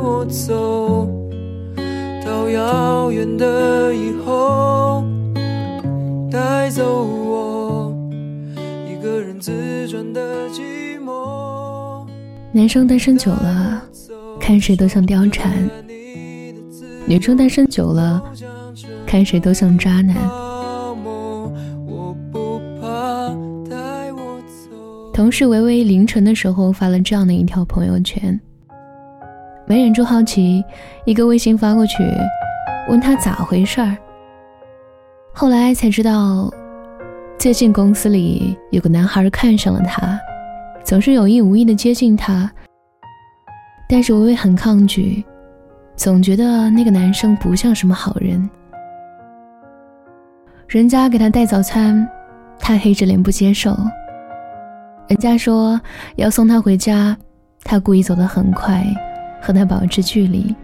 我走到遥远的以后，带走我一个人自转的寂寞。男生单身久了，看谁都像貂蝉；女生单身久了，看谁都像渣男。同事维维凌晨的时候发了这样的一条朋友圈，没忍住好奇，一个微信发过去，问他咋回事儿。后来才知道，最近公司里有个男孩看上了他，总是有意无意的接近他，但是维维很抗拒，总觉得那个男生不像什么好人。人家给他带早餐，他黑着脸不接受。人家说要送他回家，他故意走得很快，和他保持距离。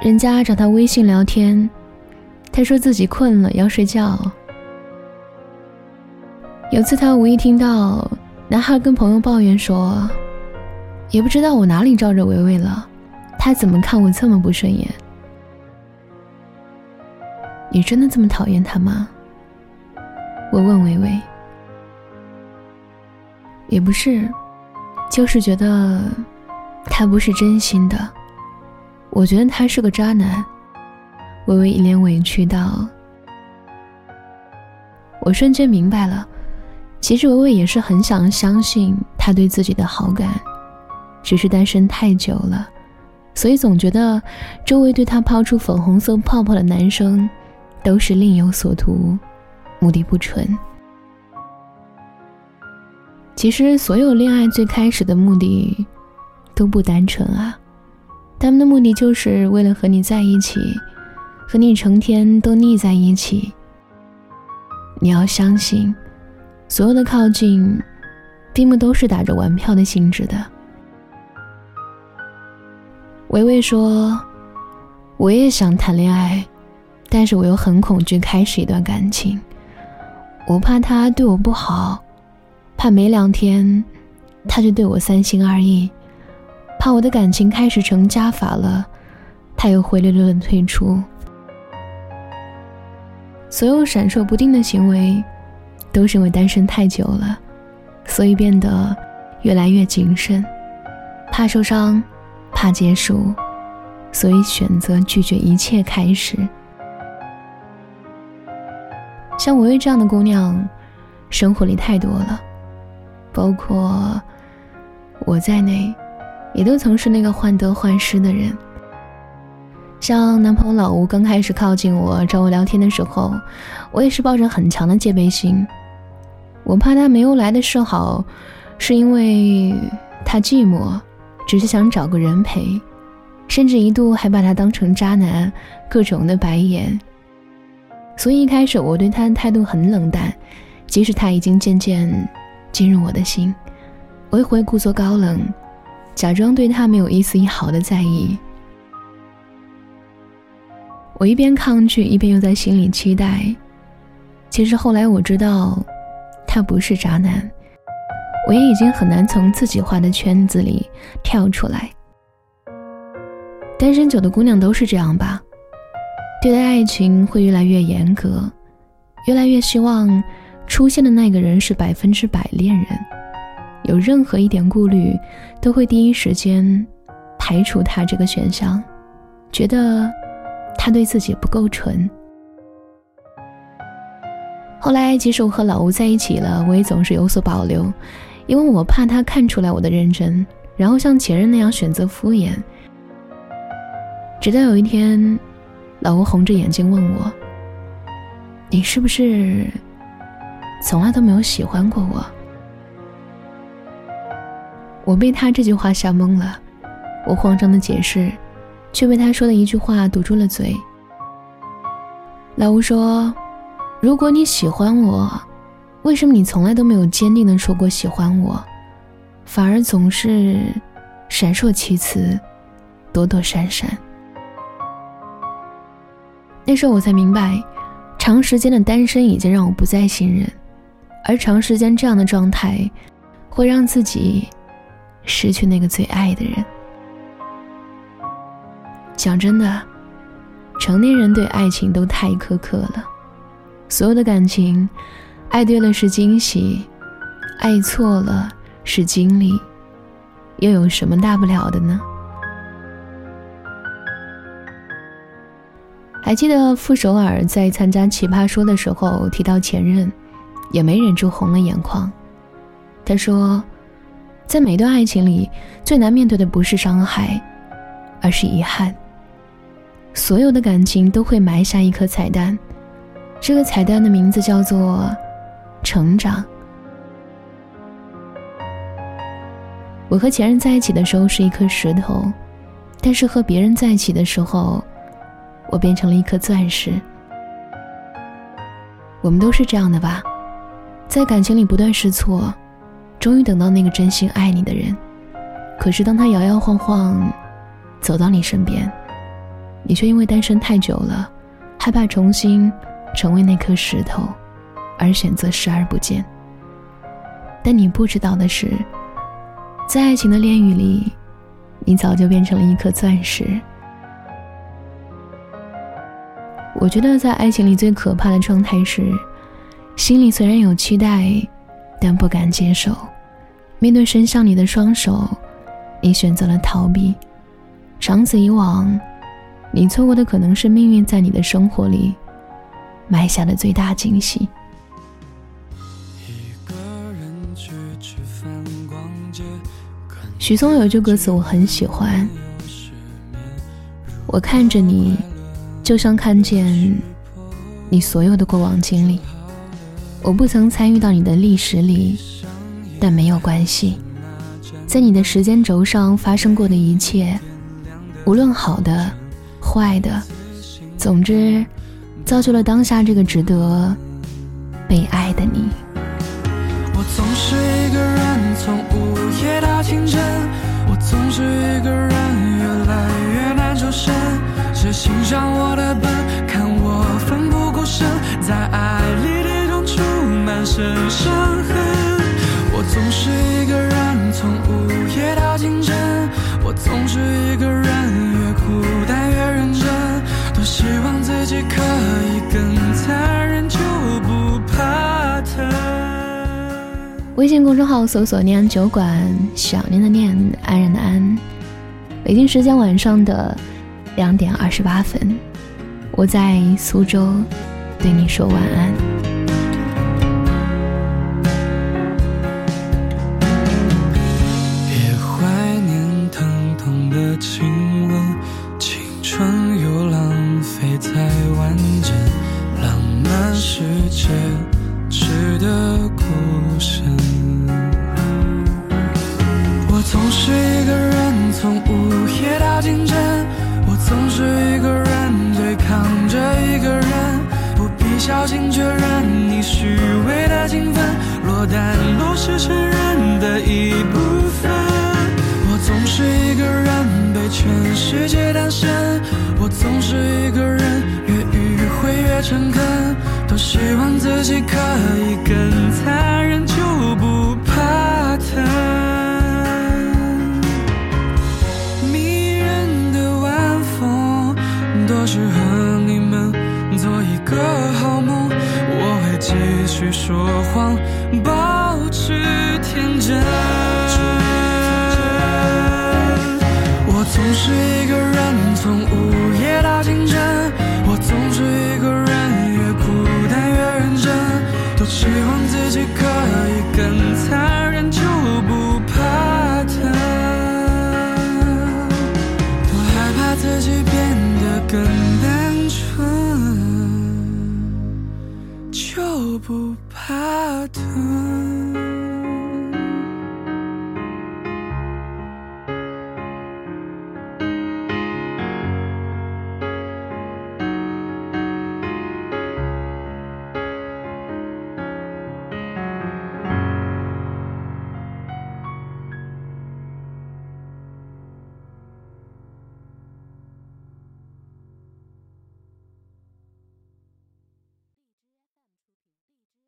人家找他微信聊天，他说自己困了要睡觉。有次他无意听到男孩跟朋友抱怨说：“也不知道我哪里招惹维维了，他怎么看我这么不顺眼？”你真的这么讨厌他吗？我问维维。也不是，就是觉得他不是真心的。我觉得他是个渣男。微微一脸委屈道：“我瞬间明白了，其实微微也是很想相信他对自己的好感，只是单身太久了，所以总觉得周围对他抛出粉红色泡泡的男生，都是另有所图，目的不纯。”其实，所有恋爱最开始的目的都不单纯啊！他们的目的就是为了和你在一起，和你成天都腻在一起。你要相信，所有的靠近，并不都是打着玩票的性质的。维维说：“我也想谈恋爱，但是我又很恐惧开始一段感情，我怕他对我不好。”怕没两天，他就对我三心二意；怕我的感情开始成加法了，他又灰溜溜的退出。所有闪烁不定的行为，都是因为单身太久了，所以变得越来越谨慎，怕受伤，怕结束，所以选择拒绝一切开始。像维维这样的姑娘，生活里太多了。包括我在内，也都曾是那个患得患失的人。像男朋友老吴刚开始靠近我、找我聊天的时候，我也是抱着很强的戒备心。我怕他没有来的示好，是因为他寂寞，只是想找个人陪，甚至一度还把他当成渣男，各种的白眼。所以一开始我对他的态度很冷淡，即使他已经渐渐。进入我的心，我也会故作高冷，假装对他没有一丝一毫的在意。我一边抗拒，一边又在心里期待。其实后来我知道，他不是渣男，我也已经很难从自己画的圈子里跳出来。单身久的姑娘都是这样吧？对待爱情会越来越严格，越来越希望。出现的那个人是百分之百恋人，有任何一点顾虑，都会第一时间排除他这个选项，觉得他对自己不够纯。后来，即使我和老吴在一起了，我也总是有所保留，因为我怕他看出来我的认真，然后像前任那样选择敷衍。直到有一天，老吴红着眼睛问我：“你是不是？”从来都没有喜欢过我，我被他这句话吓懵了。我慌张的解释，却被他说的一句话堵住了嘴。老吴说：“如果你喜欢我，为什么你从来都没有坚定的说过喜欢我，反而总是闪烁其词，躲躲闪闪？”那时候我才明白，长时间的单身已经让我不再信任。而长时间这样的状态，会让自己失去那个最爱的人。讲真的，成年人对爱情都太苛刻了。所有的感情，爱对了是惊喜，爱错了是经历，又有什么大不了的呢？还记得傅首尔在参加《奇葩说》的时候提到前任，也没忍住红了眼眶。他说，在每段爱情里，最难面对的不是伤害，而是遗憾。所有的感情都会埋下一颗彩蛋，这个彩蛋的名字叫做成长。我和前任在一起的时候是一颗石头，但是和别人在一起的时候。我变成了一颗钻石。我们都是这样的吧，在感情里不断试错，终于等到那个真心爱你的人。可是当他摇摇晃晃走到你身边，你却因为单身太久了，害怕重新成为那颗石头，而选择视而不见。但你不知道的是，在爱情的炼狱里，你早就变成了一颗钻石。我觉得在爱情里最可怕的状态是，心里虽然有期待，但不敢接受。面对伸向你的双手，你选择了逃避。长此以往，你错过的可能是命运在你的生活里埋下的最大惊喜。许嵩有一句歌词我很喜欢，我看着你。就像看见你所有的过往经历，我不曾参与到你的历史里，但没有关系。在你的时间轴上发生过的一切，无论好的、坏的，总之，造就了当下这个值得被爱的你。我总是一个人，从午夜到清晨，我总是一个人，越来越难抽身。是欣赏我的笨，看我奋不顾身，在爱里身伤痕。我总是一个人，从午夜到清晨。我总是一个人，越孤单越认真。多希望自己可以更残忍，就不怕疼。微信公众号搜索“念安酒馆”，想念的念，安然的安。北京时间晚上的。两点二十八分，我在苏州，对你说晚安。又浪费在完整，浪漫世界值得孤身。我总是一个人，从午夜到清晨。我总是一个人对抗着一个人，不必小心确认你虚伪的情分，落单落是承认的一部分。我总是一个人全世界单身，我总是一个人越迂回越诚恳，多希望自己可以更残忍，自己变得。更单纯，就不怕疼。